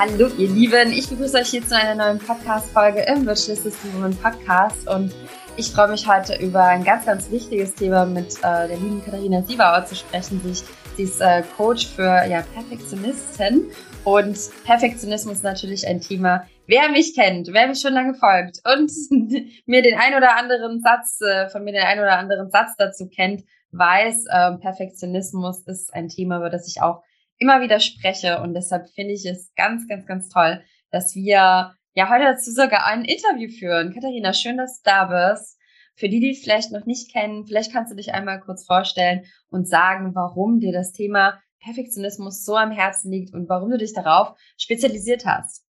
Hallo ihr Lieben, ich begrüße euch hier zu einer neuen Podcast-Folge im Virtual System Woman Podcast. Und ich freue mich heute über ein ganz, ganz wichtiges Thema mit äh, der lieben Katharina Siebauer zu sprechen. Sie, ist äh, Coach für ja, Perfektionisten. Und Perfektionismus ist natürlich ein Thema, wer mich kennt, wer mich schon lange folgt und mir den ein oder anderen Satz, äh, von mir den ein oder anderen Satz dazu kennt, weiß, äh, Perfektionismus ist ein Thema, über das ich auch immer wieder spreche. Und deshalb finde ich es ganz, ganz, ganz toll, dass wir ja heute dazu sogar ein Interview führen. Katharina, schön, dass du da bist. Für die, die vielleicht noch nicht kennen, vielleicht kannst du dich einmal kurz vorstellen und sagen, warum dir das Thema Perfektionismus so am Herzen liegt und warum du dich darauf spezialisiert hast.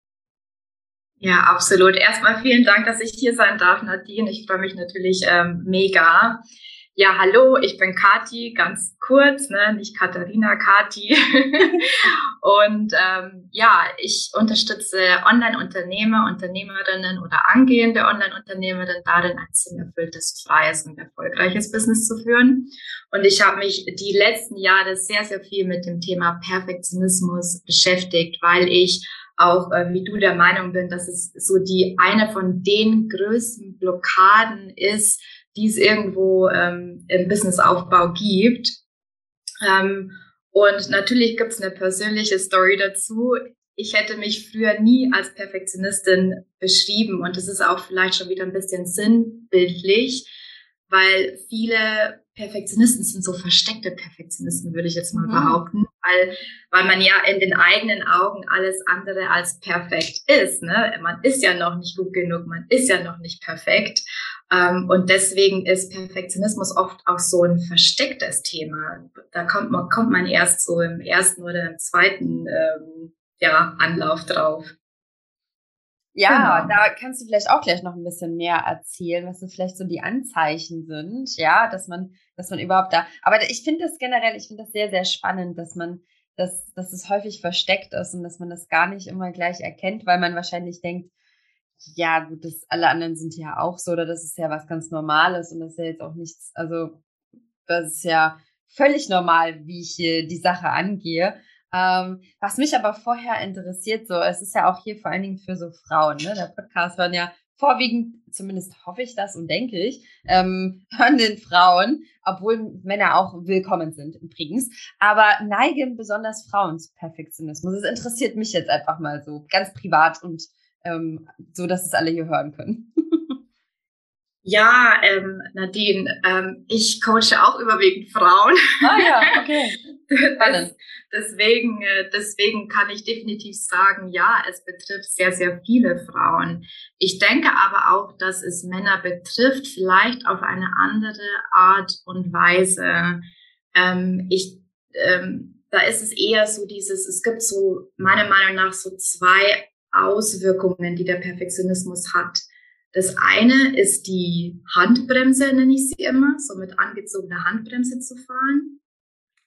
Ja, absolut. Erstmal vielen Dank, dass ich hier sein darf, Nadine. Ich freue mich natürlich ähm, mega. Ja, hallo, ich bin Kati, ganz kurz, ne, nicht Katharina, Kati. und ähm, ja, ich unterstütze Online-Unternehmer, Unternehmerinnen oder angehende Online-Unternehmerinnen darin, ein sinnerfülltes, freies und erfolgreiches Business zu führen. Und ich habe mich die letzten Jahre sehr, sehr viel mit dem Thema Perfektionismus beschäftigt, weil ich auch äh, wie du der Meinung bin, dass es so die eine von den größten Blockaden ist, die es irgendwo ähm, im Businessaufbau gibt. Ähm, und natürlich gibt es eine persönliche Story dazu. Ich hätte mich früher nie als Perfektionistin beschrieben und es ist auch vielleicht schon wieder ein bisschen sinnbildlich, weil viele Perfektionisten sind so versteckte Perfektionisten, würde ich jetzt mal mhm. behaupten, weil, weil man ja in den eigenen Augen alles andere als perfekt ist. Ne? Man ist ja noch nicht gut genug, man ist ja noch nicht perfekt. Ähm, und deswegen ist Perfektionismus oft auch so ein verstecktes Thema. Da kommt man, kommt man erst so im ersten oder im zweiten ähm, ja, Anlauf drauf. Ja, genau. da kannst du vielleicht auch gleich noch ein bisschen mehr erzählen, was so vielleicht so die Anzeichen sind, ja, dass man, dass man überhaupt da. Aber ich finde das generell, ich finde das sehr, sehr spannend, dass man, dass, dass es häufig versteckt ist und dass man das gar nicht immer gleich erkennt, weil man wahrscheinlich denkt, ja, gut, das, alle anderen sind ja auch so, oder das ist ja was ganz Normales und das ist ja jetzt auch nichts, also das ist ja völlig normal, wie ich hier die Sache angehe. Ähm, was mich aber vorher interessiert, so, es ist ja auch hier vor allen Dingen für so Frauen, ne? Der Podcast hören ja vorwiegend, zumindest hoffe ich das und denke ich, ähm, hören den Frauen, obwohl Männer auch willkommen sind übrigens, aber neigen besonders Frauen zu Perfektionismus. Es interessiert mich jetzt einfach mal so ganz privat und ähm, so dass es alle hier hören können. Ja, ähm, Nadine, ähm, ich coache auch überwiegend Frauen. Ah ja, okay. das, deswegen, äh, deswegen kann ich definitiv sagen, ja, es betrifft sehr, sehr viele Frauen. Ich denke aber auch, dass es Männer betrifft, vielleicht auf eine andere Art und Weise. Ähm, ich, ähm, da ist es eher so dieses, es gibt so meiner Meinung nach so zwei Auswirkungen, die der Perfektionismus hat. Das eine ist die Handbremse, nenne ich sie immer, so mit angezogener Handbremse zu fahren.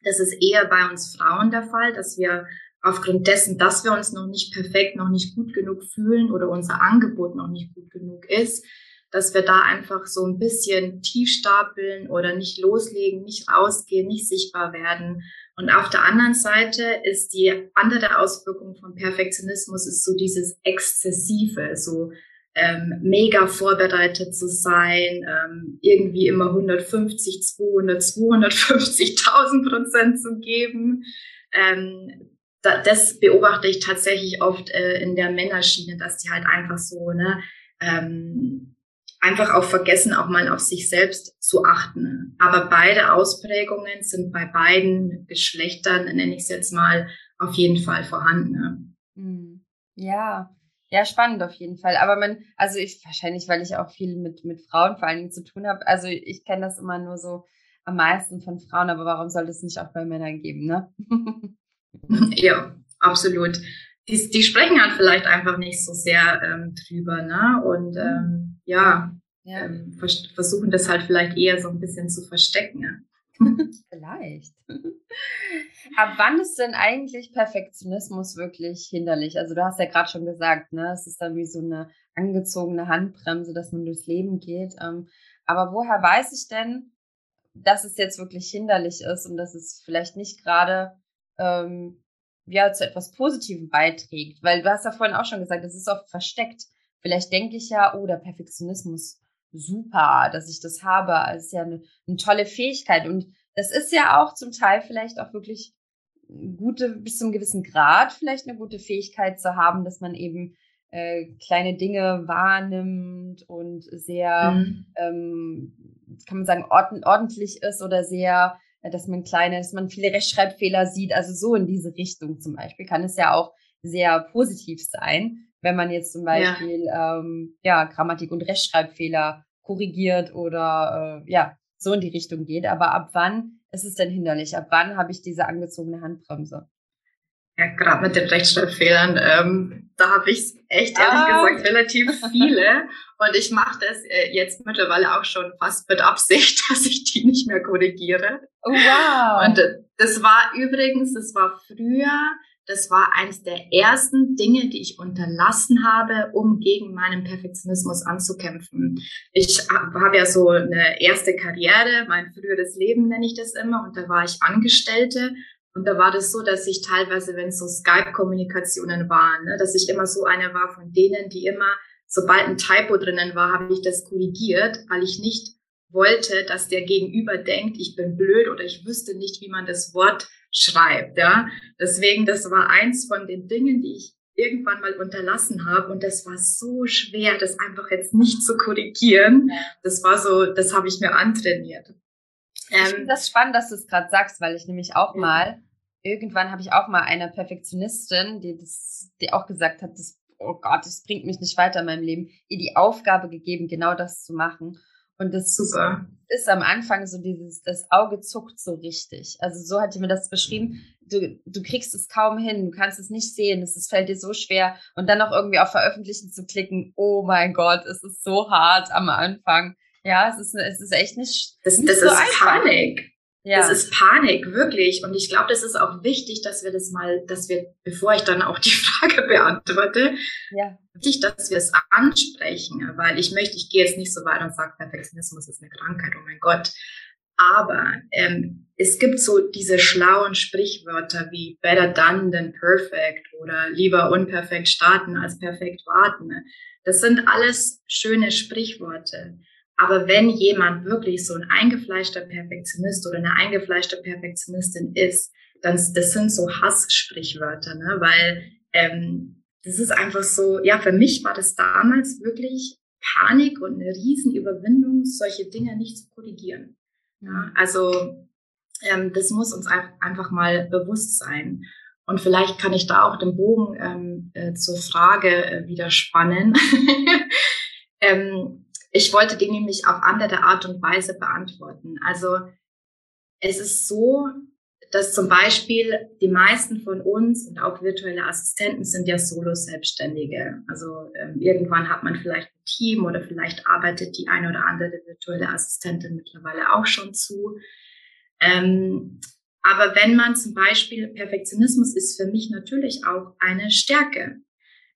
Das ist eher bei uns Frauen der Fall, dass wir aufgrund dessen, dass wir uns noch nicht perfekt, noch nicht gut genug fühlen oder unser Angebot noch nicht gut genug ist, dass wir da einfach so ein bisschen tief stapeln oder nicht loslegen, nicht rausgehen, nicht sichtbar werden und auf der anderen Seite ist die andere Auswirkung von Perfektionismus ist so dieses Exzessive, so ähm, mega vorbereitet zu sein, ähm, irgendwie immer 150, 200, 250.000 Prozent zu geben. Ähm, da, das beobachte ich tatsächlich oft äh, in der Männerschiene, dass die halt einfach so, ne, ähm, einfach auch vergessen, auch mal auf sich selbst zu achten. Aber beide Ausprägungen sind bei beiden Geschlechtern, nenne ich es jetzt mal, auf jeden Fall vorhanden. Hm. Ja, ja, spannend auf jeden Fall. Aber man, also ich wahrscheinlich, weil ich auch viel mit, mit Frauen vor allen Dingen zu tun habe. Also ich kenne das immer nur so am meisten von Frauen, aber warum soll das nicht auch bei Männern geben, ne? ja, absolut. Die, die sprechen halt vielleicht einfach nicht so sehr ähm, drüber, ne? Und mhm. ähm, ja, ja. Ähm, vers versuchen das halt vielleicht eher so ein bisschen zu verstecken. Ja. vielleicht. Ab wann ist denn eigentlich Perfektionismus wirklich hinderlich? Also du hast ja gerade schon gesagt, ne, es ist dann wie so eine angezogene Handbremse, dass man durchs Leben geht. Ähm, aber woher weiß ich denn, dass es jetzt wirklich hinderlich ist und dass es vielleicht nicht gerade ähm, ja zu etwas Positivem beiträgt. Weil du hast ja vorhin auch schon gesagt, es ist oft versteckt. Vielleicht denke ich ja, oh, der Perfektionismus, super, dass ich das habe. Das ist ja eine, eine tolle Fähigkeit. Und das ist ja auch zum Teil vielleicht auch wirklich gute, bis zum gewissen Grad vielleicht eine gute Fähigkeit zu haben, dass man eben äh, kleine Dinge wahrnimmt und sehr, mhm. ähm, kann man sagen, ordentlich ist oder sehr, dass man kleine, dass man viele Rechtschreibfehler sieht. Also so in diese Richtung zum Beispiel kann es ja auch sehr positiv sein, wenn man jetzt zum Beispiel ja, ähm, ja Grammatik und Rechtschreibfehler korrigiert oder äh, ja so in die Richtung geht. Aber ab wann ist es denn hinderlich? Ab wann habe ich diese angezogene Handbremse? Ja, gerade mit den Rechtschreibfehlern, ähm, da habe ich echt ehrlich ah. gesagt relativ viele. Und ich mache das äh, jetzt mittlerweile auch schon fast mit Absicht, dass ich die nicht mehr korrigiere. Oh, wow. Und äh, das war übrigens, das war früher, das war eines der ersten Dinge, die ich unterlassen habe, um gegen meinen Perfektionismus anzukämpfen. Ich habe ja so eine erste Karriere, mein früheres Leben nenne ich das immer, und da war ich Angestellte und da war das so, dass ich teilweise, wenn es so Skype-Kommunikationen waren, ne, dass ich immer so eine war von denen, die immer, sobald ein Typo drinnen war, habe ich das korrigiert, weil ich nicht wollte, dass der Gegenüber denkt, ich bin blöd oder ich wüsste nicht, wie man das Wort schreibt. Ja, deswegen, das war eins von den Dingen, die ich irgendwann mal unterlassen habe und das war so schwer, das einfach jetzt nicht zu korrigieren. Das war so, das habe ich mir antrainiert. ich finde ähm, das spannend, dass du es gerade sagst, weil ich nämlich auch mal irgendwann habe ich auch mal eine Perfektionistin, die das, die auch gesagt hat, das, oh Gott, das bringt mich nicht weiter in meinem Leben, ihr die Aufgabe gegeben, genau das zu machen. Und das Super. ist am Anfang so dieses, das Auge zuckt so richtig. Also so hat sie mir das beschrieben. Du, du kriegst es kaum hin, du kannst es nicht sehen, es, es fällt dir so schwer. Und dann noch irgendwie auf Veröffentlichen zu klicken, oh mein Gott, es ist so hart am Anfang. Ja, es ist, es ist echt nicht. Das, nicht das so ist einfach. Panik. Ja. Das ist Panik, wirklich. Und ich glaube, das ist auch wichtig, dass wir das mal, dass wir, bevor ich dann auch die Frage beantworte, ja. wichtig, dass wir es ansprechen, weil ich möchte, ich gehe jetzt nicht so weit und sage, Perfektionismus ist eine Krankheit, oh mein Gott. Aber ähm, es gibt so diese schlauen Sprichwörter wie better done than perfect oder lieber unperfekt starten als perfekt warten. Das sind alles schöne Sprichworte. Aber wenn jemand wirklich so ein eingefleischter Perfektionist oder eine eingefleischte Perfektionistin ist, dann das sind so Hasssprichwörter, ne? weil ähm, das ist einfach so, ja, für mich war das damals wirklich Panik und eine Riesenüberwindung, solche Dinge nicht zu korrigieren. Ja, also ähm, das muss uns einfach mal bewusst sein. Und vielleicht kann ich da auch den Bogen ähm, äh, zur Frage äh, wieder spannen. ähm, ich wollte die nämlich auf andere Art und Weise beantworten. Also es ist so, dass zum Beispiel die meisten von uns und auch virtuelle Assistenten sind ja Solo-Selbstständige. Also ähm, irgendwann hat man vielleicht ein Team oder vielleicht arbeitet die eine oder andere virtuelle Assistentin mittlerweile auch schon zu. Ähm, aber wenn man zum Beispiel, Perfektionismus ist für mich natürlich auch eine Stärke.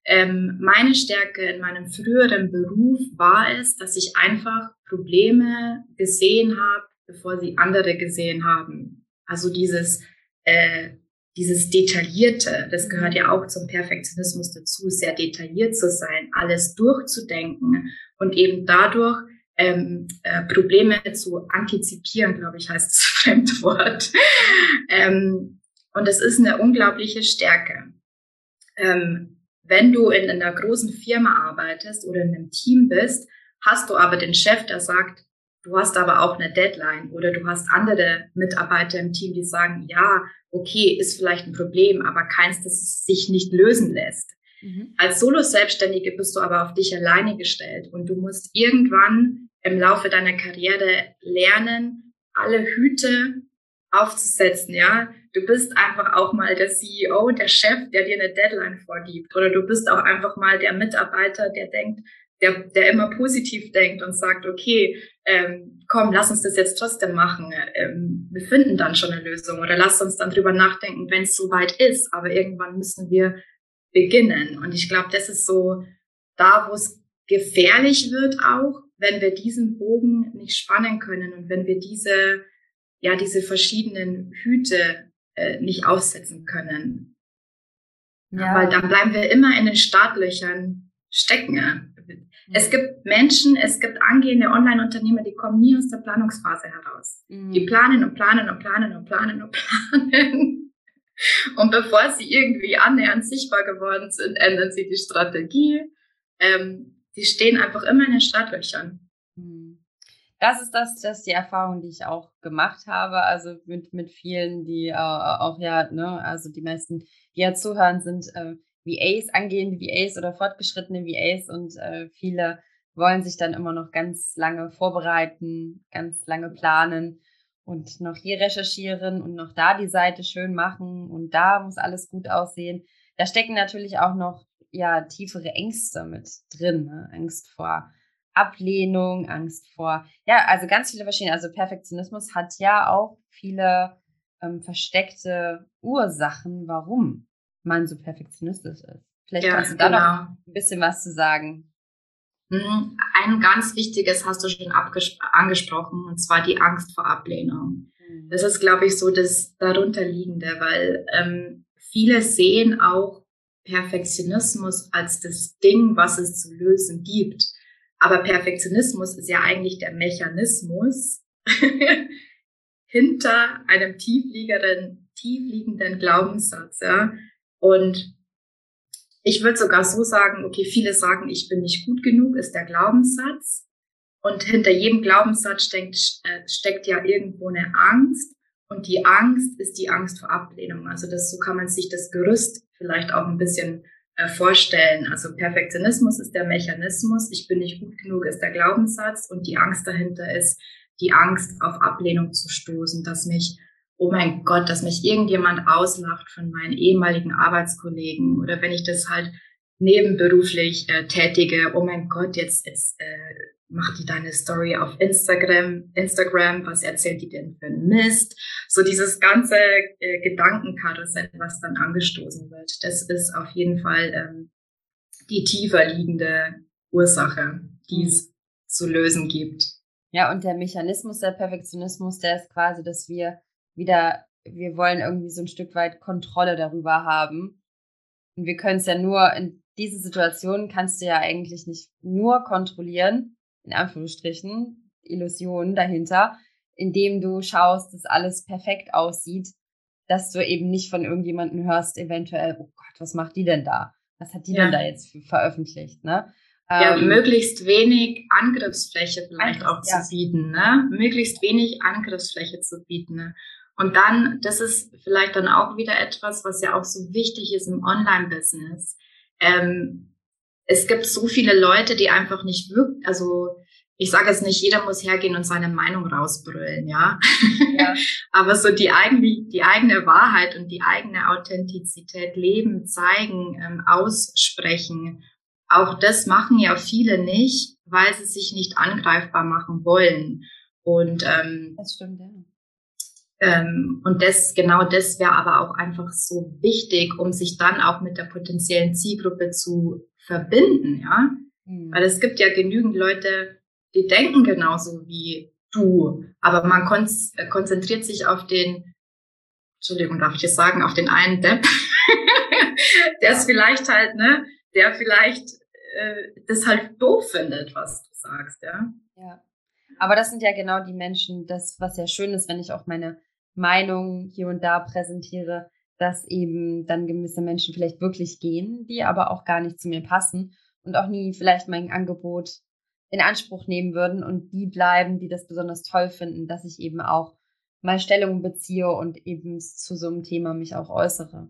Ähm, meine Stärke in meinem früheren Beruf war es, dass ich einfach Probleme gesehen habe, bevor sie andere gesehen haben. Also dieses, äh, dieses Detaillierte, das gehört ja auch zum Perfektionismus dazu, sehr detailliert zu sein, alles durchzudenken und eben dadurch ähm, äh, Probleme zu antizipieren, glaube ich, heißt das Fremdwort. ähm, und das ist eine unglaubliche Stärke. Ähm, wenn du in einer großen Firma arbeitest oder in einem Team bist, hast du aber den Chef, der sagt, du hast aber auch eine Deadline oder du hast andere Mitarbeiter im Team, die sagen, ja, okay, ist vielleicht ein Problem, aber keins, das sich nicht lösen lässt. Mhm. Als Solo-Selbstständige bist du aber auf dich alleine gestellt und du musst irgendwann im Laufe deiner Karriere lernen, alle Hüte aufzusetzen, ja. Du bist einfach auch mal der CEO, der Chef, der dir eine Deadline vorgibt. Oder du bist auch einfach mal der Mitarbeiter, der denkt, der, der immer positiv denkt und sagt, okay, ähm, komm, lass uns das jetzt trotzdem machen. Ähm, wir finden dann schon eine Lösung. Oder lass uns dann drüber nachdenken, wenn es soweit ist. Aber irgendwann müssen wir beginnen. Und ich glaube, das ist so da, wo es gefährlich wird auch, wenn wir diesen Bogen nicht spannen können und wenn wir diese ja diese verschiedenen Hüte äh, nicht aufsetzen können. Ja. Weil dann bleiben wir immer in den Startlöchern stecken. Es gibt Menschen, es gibt angehende Online-Unternehmer, die kommen nie aus der Planungsphase heraus. Mhm. Die planen und planen und planen und planen und planen. Und bevor sie irgendwie annähernd sichtbar geworden sind, ändern sie die Strategie. Ähm, die stehen einfach immer in den Startlöchern. Mhm. Das ist das, das ist die Erfahrung, die ich auch gemacht habe. Also mit, mit vielen, die äh, auch ja, ne, also die meisten, die ja zuhören, sind äh, VAs, angehende VAs oder fortgeschrittene VAs und äh, viele wollen sich dann immer noch ganz lange vorbereiten, ganz lange planen und noch hier recherchieren und noch da die Seite schön machen und da muss alles gut aussehen. Da stecken natürlich auch noch ja tiefere Ängste mit drin, ne? Angst vor Ablehnung, Angst vor ja also ganz viele verschiedene. Also Perfektionismus hat ja auch viele ähm, versteckte Ursachen, warum man so perfektionistisch ist. Vielleicht ja, kannst du da genau. noch ein bisschen was zu sagen. Mhm. Ein ganz wichtiges hast du schon angesprochen, und zwar die Angst vor Ablehnung. Mhm. Das ist, glaube ich, so das darunterliegende, weil ähm, viele sehen auch Perfektionismus als das Ding, was es zu lösen gibt. Aber Perfektionismus ist ja eigentlich der Mechanismus hinter einem tiefliegenden, tiefliegenden Glaubenssatz. Ja? Und ich würde sogar so sagen, okay, viele sagen, ich bin nicht gut genug, ist der Glaubenssatz. Und hinter jedem Glaubenssatz steckt, äh, steckt ja irgendwo eine Angst. Und die Angst ist die Angst vor Ablehnung. Also das, so kann man sich das Gerüst vielleicht auch ein bisschen vorstellen. Also Perfektionismus ist der Mechanismus. Ich bin nicht gut genug ist der Glaubenssatz. Und die Angst dahinter ist die Angst auf Ablehnung zu stoßen, dass mich oh mein Gott, dass mich irgendjemand auslacht von meinen ehemaligen Arbeitskollegen oder wenn ich das halt nebenberuflich äh, tätige, oh mein Gott, jetzt, jetzt äh, macht die deine Story auf Instagram, Instagram, was erzählt die denn für ein Mist? So dieses ganze äh, Gedankenkarussell, was dann angestoßen wird, das ist auf jeden Fall ähm, die tiefer liegende Ursache, die es mhm. zu lösen gibt. Ja, und der Mechanismus der Perfektionismus, der ist quasi, dass wir wieder, wir wollen irgendwie so ein Stück weit Kontrolle darüber haben. Und wir können es ja nur, in diese Situation kannst du ja eigentlich nicht nur kontrollieren, in Anführungsstrichen, Illusionen dahinter, indem du schaust, dass alles perfekt aussieht, dass du eben nicht von irgendjemandem hörst, eventuell, oh Gott, was macht die denn da? Was hat die ja. denn da jetzt veröffentlicht, ne? Ja, ähm, möglichst wenig Angriffsfläche vielleicht auch ja. zu bieten, ne? Möglichst wenig Angriffsfläche zu bieten. Ne? Und dann, das ist vielleicht dann auch wieder etwas, was ja auch so wichtig ist im Online-Business. Ähm, es gibt so viele Leute, die einfach nicht wirken, also ich sage jetzt nicht, jeder muss hergehen und seine Meinung rausbrüllen, ja. ja. Aber so die eigene, die eigene Wahrheit und die eigene Authentizität leben, zeigen, ähm, aussprechen. Auch das machen ja viele nicht, weil sie sich nicht angreifbar machen wollen. Und ähm, das stimmt, ja. Ähm, und das, genau das wäre aber auch einfach so wichtig, um sich dann auch mit der potenziellen Zielgruppe zu verbinden, ja. Mhm. Weil es gibt ja genügend Leute, die denken genauso wie du, aber man kon äh, konzentriert sich auf den, Entschuldigung, darf ich das sagen, auf den einen Depp, der es vielleicht halt, ne, der vielleicht äh, das halt doof findet, was du sagst, ja. Ja. Aber das sind ja genau die Menschen, das, was ja schön ist, wenn ich auch meine Meinung hier und da präsentiere, dass eben dann gewisse Menschen vielleicht wirklich gehen, die aber auch gar nicht zu mir passen und auch nie vielleicht mein Angebot in Anspruch nehmen würden und die bleiben, die das besonders toll finden, dass ich eben auch mal Stellung beziehe und eben zu so einem Thema mich auch äußere.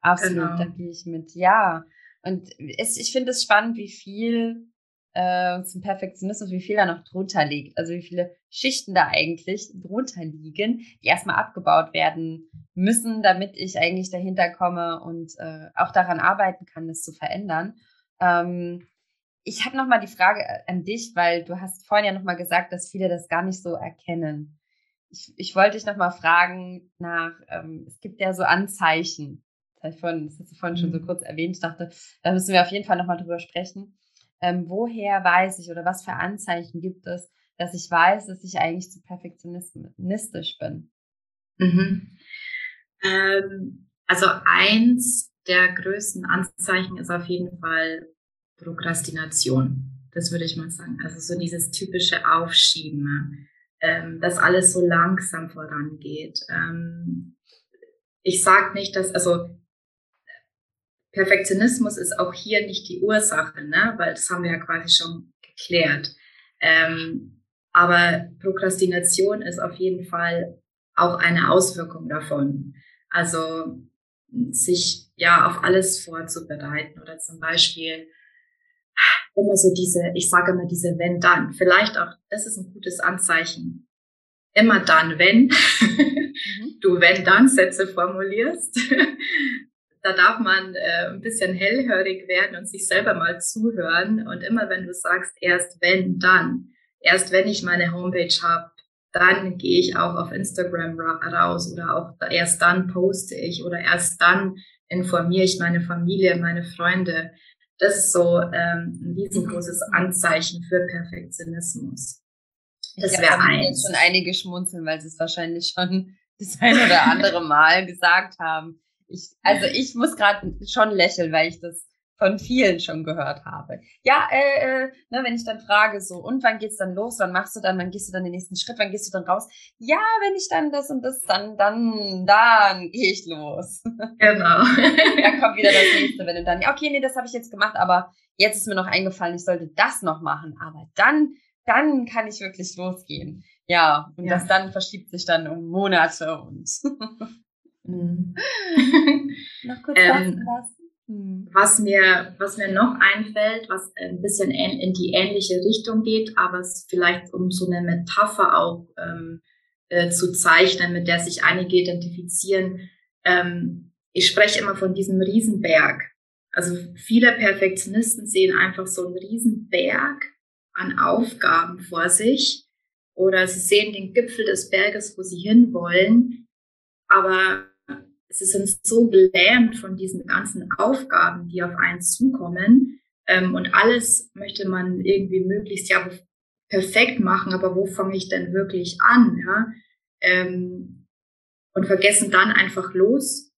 Absolut, genau. da gehe ich mit. Ja. Und es, ich finde es spannend, wie viel äh, zum Perfektionismus, wie viel da noch drunter liegt. Also wie viele Schichten da eigentlich drunter liegen, die erstmal abgebaut werden müssen, damit ich eigentlich dahinter komme und äh, auch daran arbeiten kann, das zu verändern. Ähm, ich habe nochmal die Frage äh, an dich, weil du hast vorhin ja nochmal gesagt, dass viele das gar nicht so erkennen. Ich, ich wollte dich nochmal fragen nach, ähm, es gibt ja so Anzeichen. Das, vorhin, hast du vorhin mhm. schon so mhm. kurz erwähnt. Ich dachte, da müssen wir auf jeden Fall nochmal drüber sprechen ähm, woher weiß ich oder was für Anzeichen gibt es, dass ich weiß, dass ich eigentlich zu perfektionistisch bin? Mhm. Ähm, also eins der größten Anzeichen ist auf jeden Fall Prokrastination. Das würde ich mal sagen. Also so dieses typische Aufschieben, ähm, dass alles so langsam vorangeht. Ähm, ich sage nicht, dass, also Perfektionismus ist auch hier nicht die Ursache, ne? weil das haben wir ja quasi schon geklärt. Ähm, aber Prokrastination ist auf jeden Fall auch eine Auswirkung davon. Also sich ja auf alles vorzubereiten oder zum Beispiel immer so diese, ich sage immer diese wenn dann, vielleicht auch, das ist ein gutes Anzeichen. Immer dann, wenn mhm. du wenn dann Sätze formulierst, da darf man äh, ein bisschen hellhörig werden und sich selber mal zuhören. Und immer wenn du sagst, erst wenn, dann, erst wenn ich meine Homepage habe, dann gehe ich auch auf Instagram raus oder auch erst dann poste ich oder erst dann informiere ich meine Familie, meine Freunde. Das ist so ähm, ein riesengroßes mhm. Anzeichen für Perfektionismus. Das wäre eins. Schon einige schmunzeln, weil sie es wahrscheinlich schon das ein oder andere Mal gesagt haben. Ich, also ich muss gerade schon lächeln, weil ich das von vielen schon gehört habe. Ja, äh, äh, ne, wenn ich dann frage, so, und wann geht's dann los? Wann machst du dann? Wann gehst du dann den nächsten Schritt? Wann gehst du dann raus? Ja, wenn ich dann das und das, dann, dann, dann gehe ich los. Genau. dann kommt wieder das nächste, wenn du dann, okay, nee, das habe ich jetzt gemacht, aber jetzt ist mir noch eingefallen, ich sollte das noch machen. Aber dann, dann kann ich wirklich losgehen. Ja, und ja. das dann verschiebt sich dann um Monate und Mhm. noch kurz ähm, hm. Was mir, was mir noch einfällt, was ein bisschen in die ähnliche Richtung geht, aber es vielleicht um so eine Metapher auch ähm, äh, zu zeichnen, mit der sich einige identifizieren. Ähm, ich spreche immer von diesem Riesenberg. Also viele Perfektionisten sehen einfach so einen Riesenberg an Aufgaben vor sich oder sie sehen den Gipfel des Berges, wo sie hinwollen, aber sie sind so gelähmt von diesen ganzen Aufgaben, die auf einen zukommen. Ähm, und alles möchte man irgendwie möglichst ja perfekt machen, aber wo fange ich denn wirklich an? Ja? Ähm, und vergessen dann einfach los,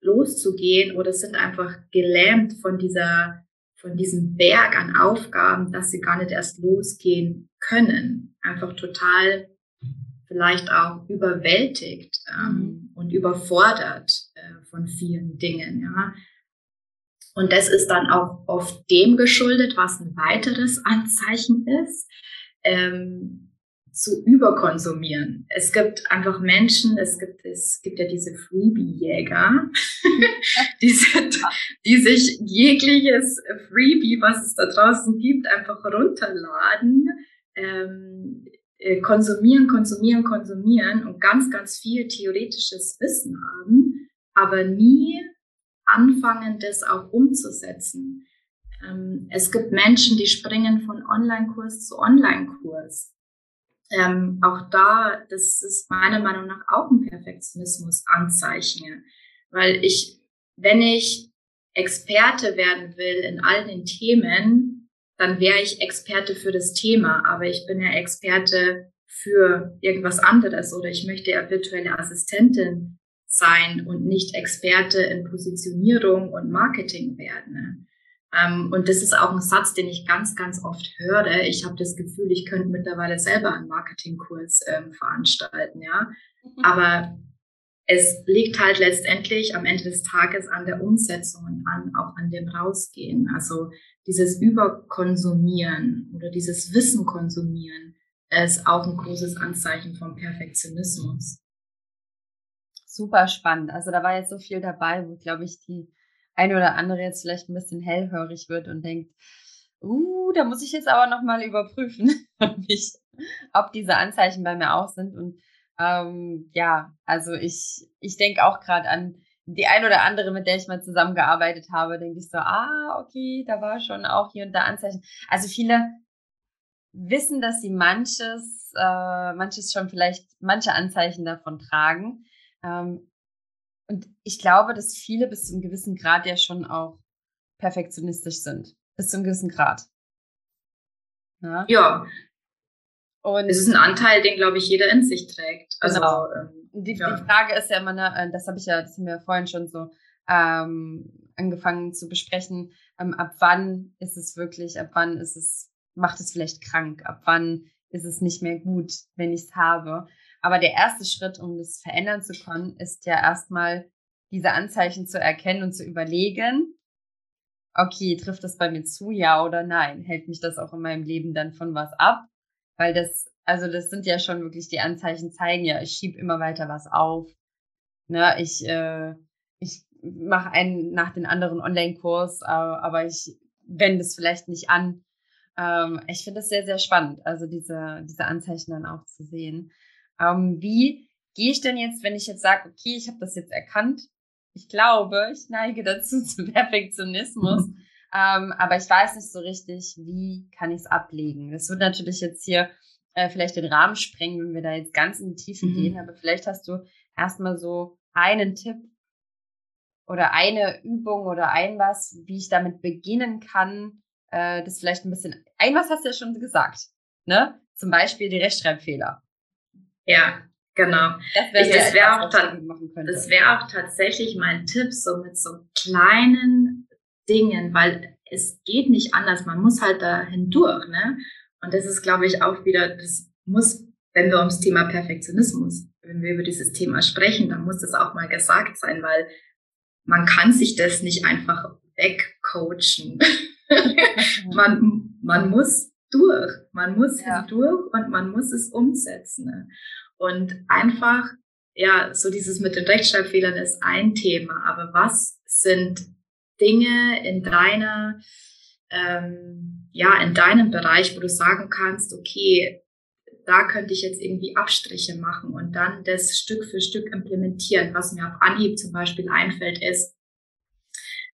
loszugehen oder sind einfach gelähmt von dieser, von diesem Berg an Aufgaben, dass sie gar nicht erst losgehen können. Einfach total vielleicht auch überwältigt ähm, mhm. und überfordert äh, von vielen Dingen. Ja. Und das ist dann auch oft dem geschuldet, was ein weiteres Anzeichen ist, ähm, zu überkonsumieren. Es gibt einfach Menschen, es gibt, es gibt ja diese Freebie-Jäger, die, die sich jegliches Freebie, was es da draußen gibt, einfach runterladen, ähm, äh, konsumieren, konsumieren, konsumieren und ganz, ganz viel theoretisches Wissen haben, aber nie anfangen, das auch umzusetzen. Ähm, es gibt Menschen, die springen von Online-Kurs zu Online-Kurs. Ähm, auch da, das ist meiner Meinung nach auch ein Perfektionismus-Anzeichen, weil ich, wenn ich Experte werden will in all den Themen, dann wäre ich Experte für das Thema, aber ich bin ja Experte für irgendwas anderes oder ich möchte ja virtuelle Assistentin sein und nicht Experte in Positionierung und Marketing werden. Ne? Ähm, und das ist auch ein Satz, den ich ganz, ganz oft höre. Ich habe das Gefühl, ich könnte mittlerweile selber einen Marketingkurs ähm, veranstalten, ja. Mhm. Aber es liegt halt letztendlich am Ende des Tages an der Umsetzung und an, auch an dem Rausgehen. Also dieses Überkonsumieren oder dieses Wissen konsumieren ist auch ein großes Anzeichen vom Perfektionismus. Super spannend. Also da war jetzt so viel dabei, wo, glaube ich, die eine oder andere jetzt vielleicht ein bisschen hellhörig wird und denkt, uh, da muss ich jetzt aber nochmal überprüfen, ob, ich, ob diese Anzeichen bei mir auch sind. Und ähm, ja, also ich, ich denke auch gerade an die ein oder andere, mit der ich mal zusammengearbeitet habe, denke ich so, ah, okay, da war schon auch hier und da Anzeichen. Also viele wissen, dass sie manches, äh, manches schon vielleicht, manche Anzeichen davon tragen. Ähm, und ich glaube, dass viele bis zu einem gewissen Grad ja schon auch perfektionistisch sind. Bis zu einem gewissen Grad. Ja. ja. Und es ist ein Anteil, den, glaube ich, jeder in sich trägt. Also, genau. ähm, die, ja. die Frage ist ja immer, ne, äh, das habe ich ja, das haben wir ja vorhin schon so ähm, angefangen zu besprechen, ähm, ab wann ist es wirklich, ab wann ist es, macht es vielleicht krank, ab wann ist es nicht mehr gut, wenn ich es habe. Aber der erste Schritt, um das verändern zu können, ist ja erstmal diese Anzeichen zu erkennen und zu überlegen, okay, trifft das bei mir zu, ja oder nein? Hält mich das auch in meinem Leben dann von was ab? Weil das, also das sind ja schon wirklich die Anzeichen zeigen ja, ich schieb immer weiter was auf. Ne, ich, äh, ich mache einen nach den anderen Online-Kurs, äh, aber ich wende es vielleicht nicht an. Ähm, ich finde es sehr, sehr spannend, also diese, diese Anzeichen dann auch zu sehen. Ähm, wie gehe ich denn jetzt, wenn ich jetzt sage, okay, ich habe das jetzt erkannt, ich glaube, ich neige dazu zu Perfektionismus. ähm, aber ich weiß nicht so richtig, wie kann ich es ablegen. Das wird natürlich jetzt hier äh, vielleicht den Rahmen sprengen, wenn wir da jetzt ganz in die Tiefe mhm. gehen, aber vielleicht hast du erstmal so einen Tipp oder eine Übung oder ein was, wie ich damit beginnen kann, äh, das vielleicht ein bisschen, ein was hast du ja schon gesagt, ne? Zum Beispiel die Rechtschreibfehler. Ja, genau. Das wäre wär, auch, das wär auch tatsächlich mein Tipp, so mit so kleinen Dingen, weil es geht nicht anders. Man muss halt da hindurch, ne? Und das ist, glaube ich, auch wieder, das muss, wenn wir ums Thema Perfektionismus, wenn wir über dieses Thema sprechen, dann muss das auch mal gesagt sein, weil man kann sich das nicht einfach wegcoachen. man, man muss durch, man muss ja. durch und man muss es umsetzen. Ne? Und einfach, ja, so dieses mit den Rechtschreibfehlern ist ein Thema, aber was sind Dinge in deiner, ähm, ja, in deinem Bereich, wo du sagen kannst, okay, da könnte ich jetzt irgendwie Abstriche machen und dann das Stück für Stück implementieren. Was mir auf Anhieb zum Beispiel einfällt, ist,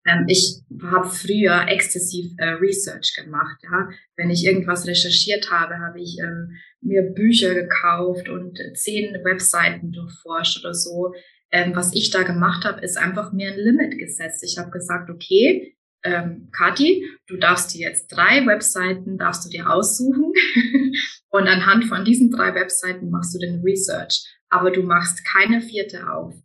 ähm, ich habe früher exzessiv äh, Research gemacht. Ja? Wenn ich irgendwas recherchiert habe, habe ich ähm, mir Bücher gekauft und zehn Webseiten durchforscht oder so. Ähm, was ich da gemacht habe, ist einfach mir ein Limit gesetzt. Ich habe gesagt, okay, ähm, Kathi, du darfst dir jetzt drei Webseiten, darfst du dir aussuchen und anhand von diesen drei Webseiten machst du den Research, aber du machst keine vierte auf.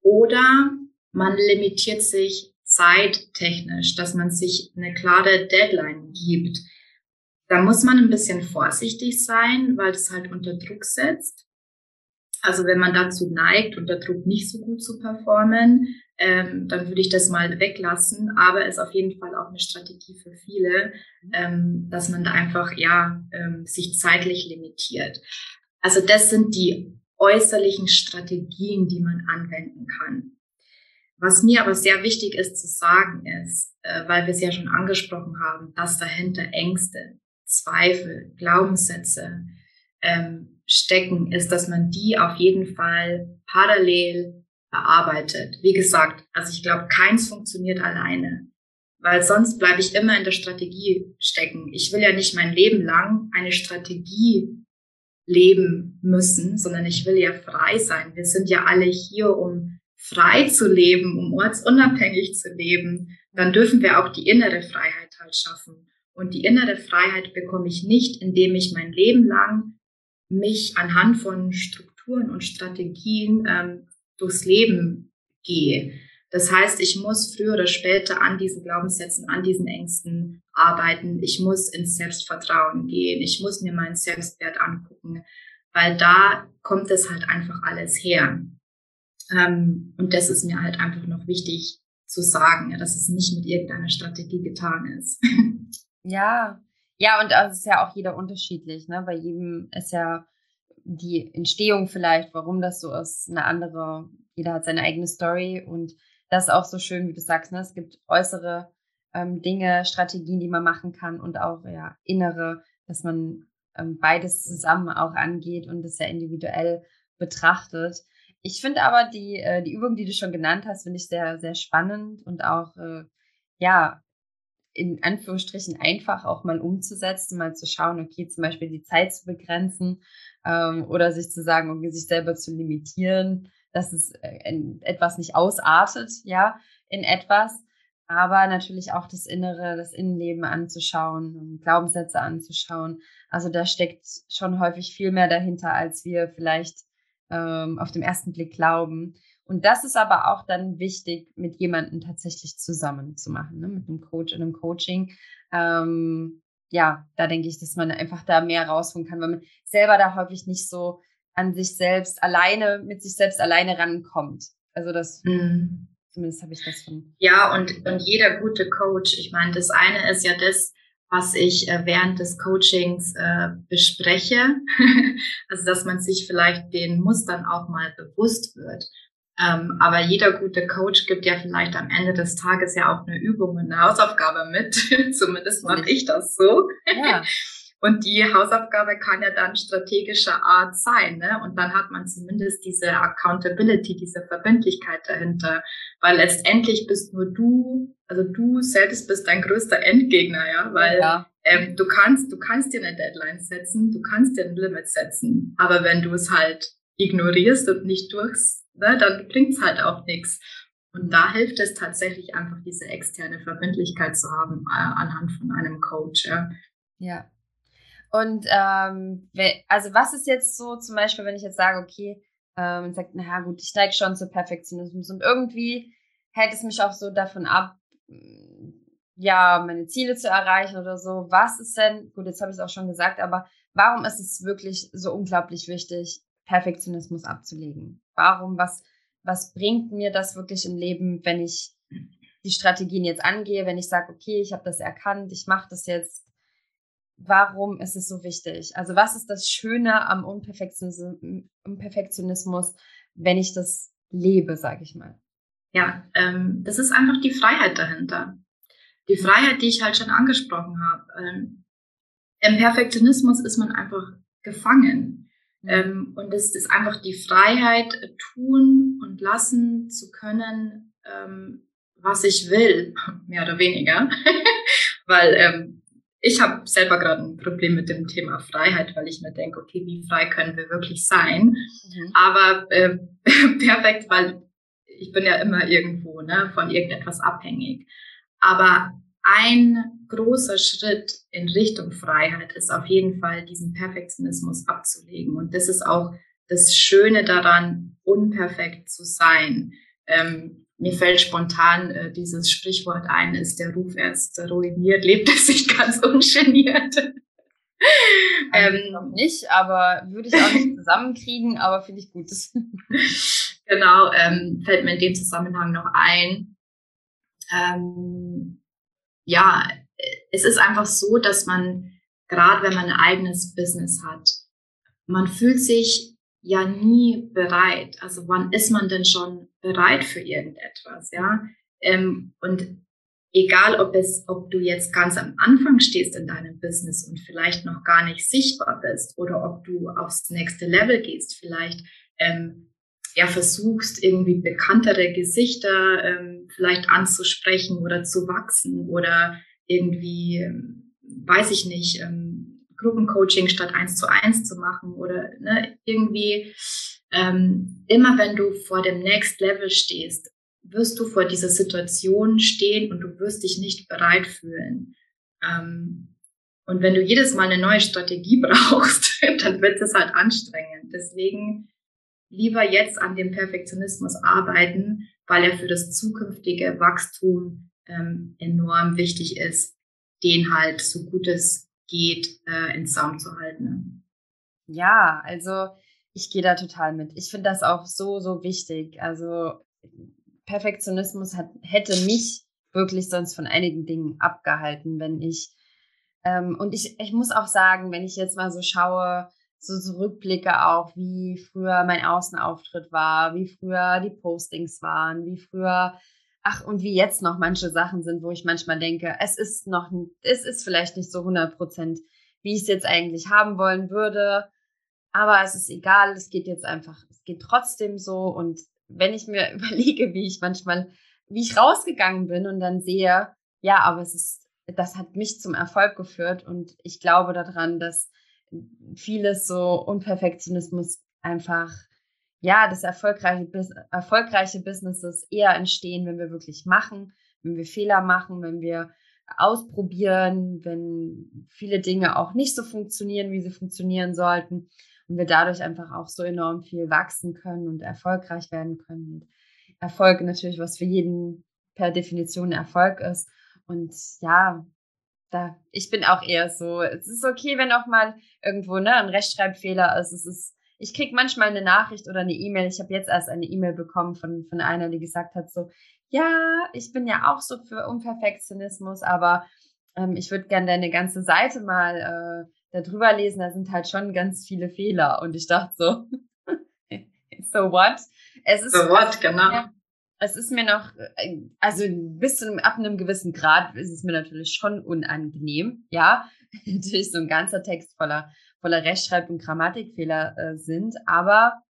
Oder man limitiert sich zeittechnisch, dass man sich eine klare Deadline gibt. Da muss man ein bisschen vorsichtig sein, weil das halt unter Druck setzt. Also wenn man dazu neigt, unter Druck nicht so gut zu performen, ähm, dann würde ich das mal weglassen. Aber es ist auf jeden Fall auch eine Strategie für viele, ähm, dass man da einfach ja ähm, sich zeitlich limitiert. Also das sind die äußerlichen Strategien, die man anwenden kann. Was mir aber sehr wichtig ist zu sagen ist, äh, weil wir es ja schon angesprochen haben, dass dahinter Ängste, Zweifel, Glaubenssätze ähm, stecken, ist, dass man die auf jeden Fall parallel bearbeitet. Wie gesagt, also ich glaube, keins funktioniert alleine, weil sonst bleibe ich immer in der Strategie stecken. Ich will ja nicht mein Leben lang eine Strategie leben müssen, sondern ich will ja frei sein. Wir sind ja alle hier, um frei zu leben, um ortsunabhängig zu leben, dann dürfen wir auch die innere Freiheit halt schaffen. Und die innere Freiheit bekomme ich nicht, indem ich mein Leben lang mich anhand von Strukturen und Strategien ähm, durchs Leben gehe. Das heißt, ich muss früher oder später an diesen Glaubenssätzen, an diesen Ängsten arbeiten. Ich muss ins Selbstvertrauen gehen. Ich muss mir meinen Selbstwert angucken, weil da kommt es halt einfach alles her. Ähm, und das ist mir halt einfach noch wichtig zu sagen, ja, dass es nicht mit irgendeiner Strategie getan ist. Ja, ja, und es ist ja auch jeder unterschiedlich. Ne? Bei jedem ist ja die Entstehung vielleicht, warum das so ist, eine andere. Jeder hat seine eigene Story und das ist auch so schön, wie du sagst. Ne? Es gibt äußere ähm, Dinge, Strategien, die man machen kann und auch ja innere, dass man ähm, beides zusammen auch angeht und das sehr individuell betrachtet. Ich finde aber die, äh, die Übung, die du schon genannt hast, finde ich sehr, sehr spannend und auch, äh, ja, in Anführungsstrichen einfach auch mal umzusetzen, mal zu schauen, okay, zum Beispiel die Zeit zu begrenzen ähm, oder sich zu sagen, okay, sich selber zu limitieren, dass es äh, in etwas nicht ausartet, ja, in etwas, aber natürlich auch das Innere, das Innenleben anzuschauen, Glaubenssätze anzuschauen. Also da steckt schon häufig viel mehr dahinter, als wir vielleicht ähm, auf dem ersten Blick glauben. Und das ist aber auch dann wichtig, mit jemandem tatsächlich zusammen zu machen, ne? mit einem Coach in einem Coaching. Ähm, ja, da denke ich, dass man einfach da mehr rausholen kann, weil man selber da häufig nicht so an sich selbst alleine, mit sich selbst alleine rankommt. Also das, mhm. zumindest habe ich das von. Ja, und, und jeder gute Coach, ich meine, das eine ist ja das, was ich äh, während des Coachings äh, bespreche. also, dass man sich vielleicht den Mustern auch mal bewusst wird. Ähm, aber jeder gute Coach gibt ja vielleicht am Ende des Tages ja auch eine Übung und eine Hausaufgabe mit. Zumindest mache ich das so. Ja. Und die Hausaufgabe kann ja dann strategischer Art sein, ne? Und dann hat man zumindest diese Accountability, diese Verbindlichkeit dahinter. Weil letztendlich bist nur du, also du selbst bist dein größter Endgegner, ja, weil ja. Ähm, du kannst, du kannst dir eine Deadline setzen, du kannst dir ein Limit setzen. Aber wenn du es halt ignorierst und nicht durchs, ne, dann bringt's halt auch nichts. Und da hilft es tatsächlich einfach, diese externe Verbindlichkeit zu haben äh, anhand von einem Coach. Ja. ja. Und ähm, also was ist jetzt so zum Beispiel, wenn ich jetzt sage, okay, ähm, und sagt, naja gut, ich steige schon zu Perfektionismus und irgendwie hält es mich auch so davon ab, ja, meine Ziele zu erreichen oder so. Was ist denn, gut, jetzt habe ich es auch schon gesagt, aber warum ist es wirklich so unglaublich wichtig, Perfektionismus abzulegen? Warum, was, was bringt mir das wirklich im Leben, wenn ich die Strategien jetzt angehe, wenn ich sage, okay, ich habe das erkannt, ich mache das jetzt, warum ist es so wichtig? Also was ist das Schöne am Unperfektionismus, wenn ich das lebe, sage ich mal? Ja, ähm, das ist einfach die Freiheit dahinter. Die Freiheit, die ich halt schon angesprochen habe. Ähm, Im Perfektionismus ist man einfach gefangen. Mhm. Ähm, und es ist einfach die Freiheit, tun und lassen zu können, ähm, was ich will, mehr oder weniger. Weil ähm, ich habe selber gerade ein Problem mit dem Thema Freiheit, weil ich mir denke, okay, wie frei können wir wirklich sein? Mhm. Aber äh, perfekt, weil ich bin ja immer irgendwo ne, von irgendetwas abhängig. Aber ein großer Schritt in Richtung Freiheit ist auf jeden Fall, diesen Perfektionismus abzulegen. Und das ist auch das Schöne daran, unperfekt zu sein. Ähm, mir fällt spontan äh, dieses Sprichwort ein, ist der Ruf erst ruiniert, lebt es sich ganz ungeniert. ähm, noch nicht, aber würde ich auch nicht zusammenkriegen, aber finde ich gut. genau, ähm, fällt mir in dem Zusammenhang noch ein. Ähm, ja, es ist einfach so, dass man, gerade wenn man ein eigenes Business hat, man fühlt sich ja nie bereit. Also wann ist man denn schon bereit für irgendetwas, ja? Ähm, und egal, ob es, ob du jetzt ganz am Anfang stehst in deinem Business und vielleicht noch gar nicht sichtbar bist oder ob du aufs nächste Level gehst, vielleicht ähm, ja versuchst irgendwie bekanntere Gesichter ähm, vielleicht anzusprechen oder zu wachsen oder irgendwie, ähm, weiß ich nicht, ähm, Gruppencoaching statt eins zu eins zu machen oder ne, irgendwie ähm, immer wenn du vor dem Next Level stehst, wirst du vor dieser Situation stehen und du wirst dich nicht bereit fühlen. Ähm, und wenn du jedes Mal eine neue Strategie brauchst, dann wird es halt anstrengend. Deswegen lieber jetzt an dem Perfektionismus arbeiten, weil er für das zukünftige Wachstum ähm, enorm wichtig ist, den halt so gut es geht, äh, in Zaum zu halten. Ja, also ich gehe da total mit. Ich finde das auch so, so wichtig. Also Perfektionismus hat, hätte mich wirklich sonst von einigen Dingen abgehalten, wenn ich ähm, und ich, ich muss auch sagen, wenn ich jetzt mal so schaue, so zurückblicke auch, wie früher mein Außenauftritt war, wie früher die Postings waren, wie früher ach, und wie jetzt noch manche Sachen sind, wo ich manchmal denke, es ist noch, es ist vielleicht nicht so 100 Prozent, wie ich es jetzt eigentlich haben wollen würde. Aber es ist egal, es geht jetzt einfach, es geht trotzdem so. Und wenn ich mir überlege, wie ich manchmal, wie ich rausgegangen bin und dann sehe, ja, aber es ist, das hat mich zum Erfolg geführt und ich glaube daran, dass vieles so Unperfektionismus einfach ja, das erfolgreiche, erfolgreiche Businesses eher entstehen, wenn wir wirklich machen, wenn wir Fehler machen, wenn wir ausprobieren, wenn viele Dinge auch nicht so funktionieren, wie sie funktionieren sollten und wir dadurch einfach auch so enorm viel wachsen können und erfolgreich werden können. Erfolg natürlich, was für jeden per Definition Erfolg ist. Und ja, da, ich bin auch eher so, es ist okay, wenn auch mal irgendwo ne, ein Rechtschreibfehler ist. Es ist, ich krieg manchmal eine Nachricht oder eine E-Mail. Ich habe jetzt erst eine E-Mail bekommen von, von einer, die gesagt hat, so, ja, ich bin ja auch so für Unperfektionismus, aber ähm, ich würde gerne deine ganze Seite mal äh, da drüber lesen. Da sind halt schon ganz viele Fehler. Und ich dachte so, so what? Es ist, so what, genau. Ja, es ist mir noch, äh, also bis zu einem, ab einem gewissen Grad ist es mir natürlich schon unangenehm, ja. Natürlich so ein ganzer Text voller, voller Rechtschreib- und Grammatikfehler äh, sind, aber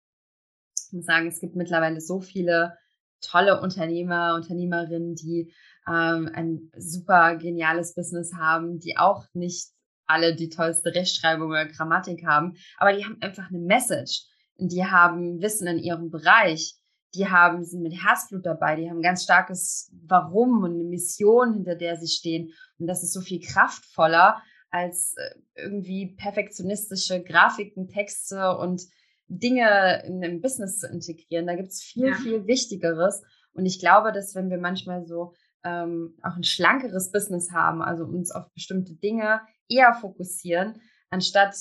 ich muss sagen, es gibt mittlerweile so viele tolle Unternehmer, Unternehmerinnen, die ähm, ein super geniales Business haben, die auch nicht alle die tollste Rechtschreibung oder Grammatik haben, aber die haben einfach eine Message die haben Wissen in ihrem Bereich die haben, sind mit Herzblut dabei, die haben ein ganz starkes Warum und eine Mission, hinter der sie stehen. Und das ist so viel kraftvoller als äh, irgendwie perfektionistische Grafiken, Texte und Dinge in einem Business zu integrieren. Da gibt's viel, ja. viel Wichtigeres. Und ich glaube, dass wenn wir manchmal so ähm, auch ein schlankeres Business haben, also uns auf bestimmte Dinge eher fokussieren, anstatt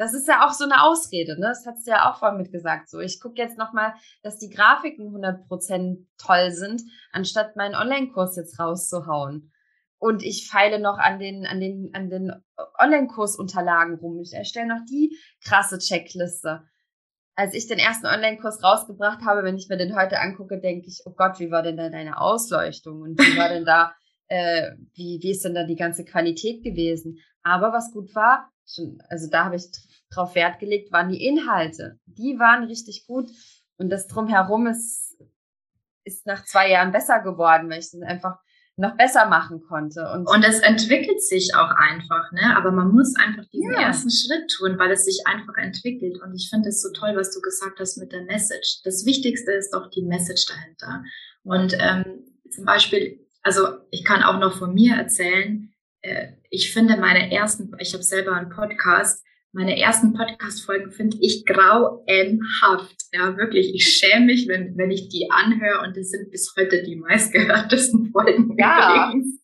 das ist ja auch so eine Ausrede, ne? Das hast du ja auch vorhin mitgesagt. So, ich gucke jetzt nochmal, dass die Grafiken 100% toll sind, anstatt meinen Online-Kurs jetzt rauszuhauen. Und ich feile noch an den, an den, an den Online-Kursunterlagen rum. Ich erstelle noch die krasse Checkliste. Als ich den ersten Online-Kurs rausgebracht habe, wenn ich mir den heute angucke, denke ich, oh Gott, wie war denn da deine Ausleuchtung? Und wie war denn da, äh, wie, wie ist denn da die ganze Qualität gewesen? Aber was gut war, schon, also da habe ich drauf Wert gelegt, waren die Inhalte. Die waren richtig gut. Und das drumherum ist, ist nach zwei Jahren besser geworden, weil ich es einfach noch besser machen konnte. Und, und es entwickelt sich auch einfach, ne? Aber man muss einfach diesen ja. ersten Schritt tun, weil es sich einfach entwickelt. Und ich finde es so toll, was du gesagt hast mit der Message. Das Wichtigste ist doch die Message dahinter. Und ähm, zum Beispiel, also ich kann auch noch von mir erzählen, äh, ich finde meine ersten, ich habe selber einen Podcast, meine ersten Podcast-Folgen finde ich grauenhaft. Ja, wirklich. Ich schäme mich, wenn, wenn ich die anhöre und das sind bis heute die meistgehörtesten Folgen ja. übrigens.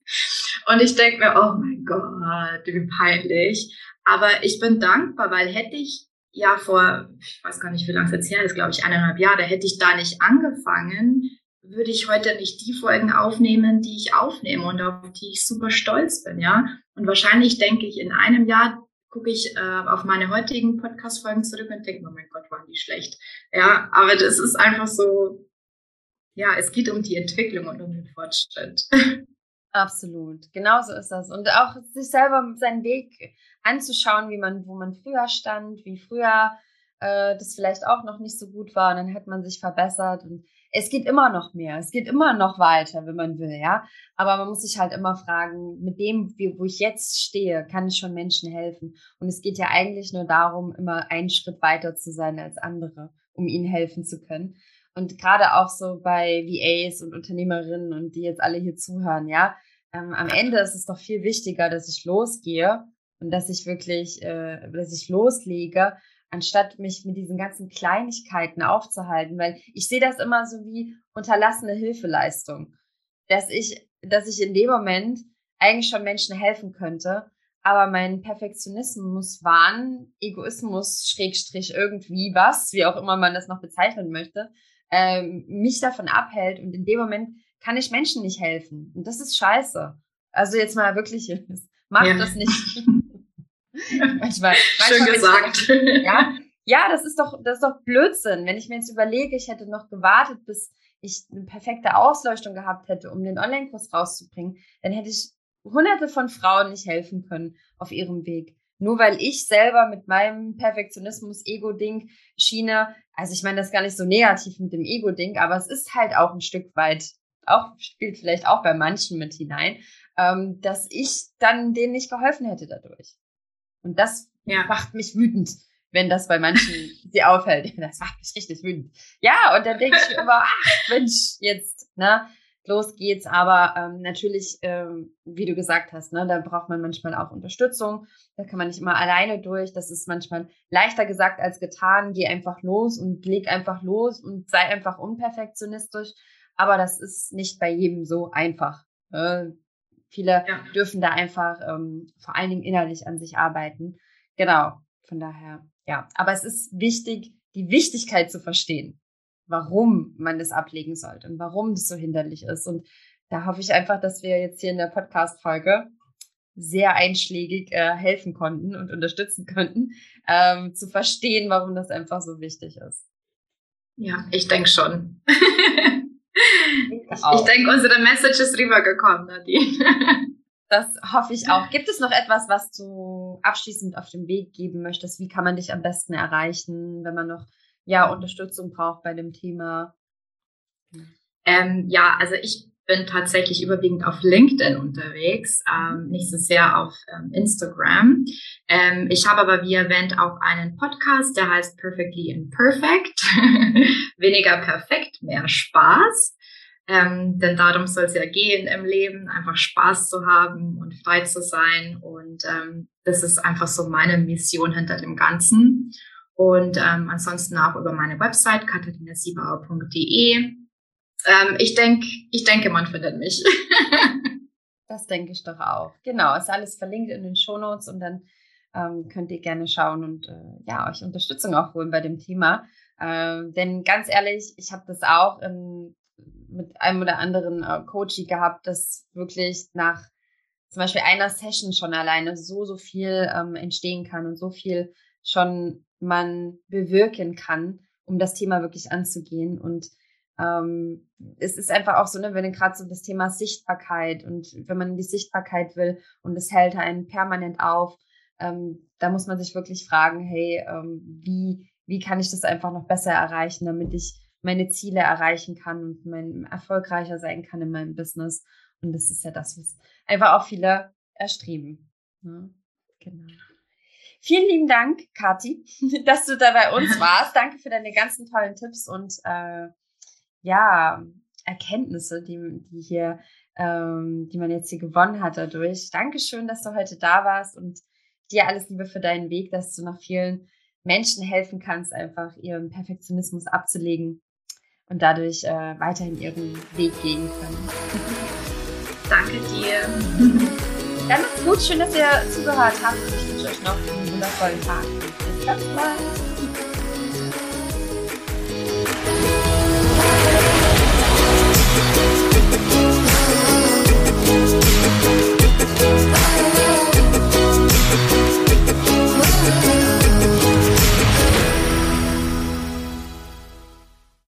Und ich denke mir, oh mein Gott, wie peinlich. Aber ich bin dankbar, weil hätte ich ja vor, ich weiß gar nicht, wie lange es jetzt her ist, glaube ich, eineinhalb Jahre, hätte ich da nicht angefangen, würde ich heute nicht die Folgen aufnehmen, die ich aufnehme und auf die ich super stolz bin, ja. Und wahrscheinlich denke ich in einem Jahr, gucke ich äh, auf meine heutigen Podcast-Folgen zurück und denke, oh mein Gott, waren die schlecht. Ja, aber das ist einfach so, ja, es geht um die Entwicklung und um den Fortschritt. Absolut, genauso ist das. Und auch sich selber seinen Weg anzuschauen, wie man, wo man früher stand, wie früher äh, das vielleicht auch noch nicht so gut war. Und dann hat man sich verbessert und es geht immer noch mehr, es geht immer noch weiter, wenn man will, ja. Aber man muss sich halt immer fragen, mit dem, wo ich jetzt stehe, kann ich schon Menschen helfen? Und es geht ja eigentlich nur darum, immer einen Schritt weiter zu sein als andere, um ihnen helfen zu können. Und gerade auch so bei VAs und Unternehmerinnen und die jetzt alle hier zuhören, ja, ähm, am Ende ist es doch viel wichtiger, dass ich losgehe und dass ich wirklich, äh, dass ich loslege anstatt mich mit diesen ganzen Kleinigkeiten aufzuhalten, weil ich sehe das immer so wie unterlassene Hilfeleistung, dass ich, dass ich in dem Moment eigentlich schon Menschen helfen könnte, aber mein Perfektionismus, Wahn, Egoismus, Schrägstrich irgendwie was, wie auch immer man das noch bezeichnen möchte, ähm, mich davon abhält und in dem Moment kann ich Menschen nicht helfen und das ist scheiße. Also jetzt mal wirklich, macht ja. das nicht. manchmal, Schön gesagt. ja, ja, das ist doch, das ist doch Blödsinn. Wenn ich mir jetzt überlege, ich hätte noch gewartet, bis ich eine perfekte Ausleuchtung gehabt hätte, um den Online-Kurs rauszubringen, dann hätte ich hunderte von Frauen nicht helfen können auf ihrem Weg. Nur weil ich selber mit meinem Perfektionismus, Ego-Ding, Schiene, also ich meine das gar nicht so negativ mit dem Ego-Ding, aber es ist halt auch ein Stück weit, auch spielt vielleicht auch bei manchen mit hinein, ähm, dass ich dann denen nicht geholfen hätte dadurch. Und das ja. macht mich wütend, wenn das bei manchen sie aufhält. Das macht mich richtig wütend. Ja, und dann denke ich mir immer, ach Mensch, jetzt, ne, los geht's. Aber ähm, natürlich, ähm, wie du gesagt hast, ne, da braucht man manchmal auch Unterstützung. Da kann man nicht immer alleine durch. Das ist manchmal leichter gesagt als getan. Geh einfach los und leg einfach los und sei einfach unperfektionistisch. aber das ist nicht bei jedem so einfach. Äh, viele ja. dürfen da einfach ähm, vor allen Dingen innerlich an sich arbeiten. Genau, von daher, ja. Aber es ist wichtig, die Wichtigkeit zu verstehen, warum man das ablegen sollte und warum das so hinderlich ist. Und da hoffe ich einfach, dass wir jetzt hier in der Podcast-Folge sehr einschlägig äh, helfen konnten und unterstützen könnten, ähm, zu verstehen, warum das einfach so wichtig ist. Ja, ich denke schon. ich, ich denke, unsere Message ist rübergekommen, Nadine. das hoffe ich auch. Gibt es noch etwas, was du abschließend auf den Weg geben möchtest? Wie kann man dich am besten erreichen, wenn man noch ja Unterstützung braucht bei dem Thema? Ähm, ja, also ich bin tatsächlich überwiegend auf LinkedIn unterwegs, ähm, nicht so sehr auf ähm, Instagram. Ähm, ich habe aber, wie erwähnt, auch einen Podcast, der heißt Perfectly Imperfect. Weniger perfekt, mehr Spaß. Ähm, denn darum soll es ja gehen im Leben, einfach Spaß zu haben und frei zu sein. Und ähm, das ist einfach so meine Mission hinter dem Ganzen. Und ähm, ansonsten auch über meine Website katharinasiebauer.de ähm, ich denke, ich denke, man findet mich. das denke ich doch auch. Genau, ist alles verlinkt in den Shownotes und dann ähm, könnt ihr gerne schauen und äh, ja, euch Unterstützung auch holen bei dem Thema. Ähm, denn ganz ehrlich, ich habe das auch in, mit einem oder anderen äh, Coachie gehabt, das wirklich nach zum Beispiel einer Session schon alleine so, so viel ähm, entstehen kann und so viel schon man bewirken kann, um das Thema wirklich anzugehen. Und ähm, es ist einfach auch so, ne, wenn gerade so das Thema Sichtbarkeit und wenn man die Sichtbarkeit will und es hält einen permanent auf, ähm, da muss man sich wirklich fragen, hey, ähm, wie, wie kann ich das einfach noch besser erreichen, damit ich meine Ziele erreichen kann und mein, erfolgreicher sein kann in meinem Business. Und das ist ja das, was einfach auch viele erstreben. Ne? Genau. Vielen lieben Dank, Kati, dass du da bei uns warst. Danke für deine ganzen tollen Tipps und äh, ja, Erkenntnisse, die, die hier, ähm, die man jetzt hier gewonnen hat dadurch. Dankeschön, dass du heute da warst und dir alles Liebe für deinen Weg, dass du noch vielen Menschen helfen kannst, einfach ihren Perfektionismus abzulegen und dadurch äh, weiterhin ihren Weg gehen können. Danke dir. Dann macht's gut, schön, dass ihr zugehört habt und ich wünsche euch noch einen wundervollen Tag. Bis ganz bald. Ooh.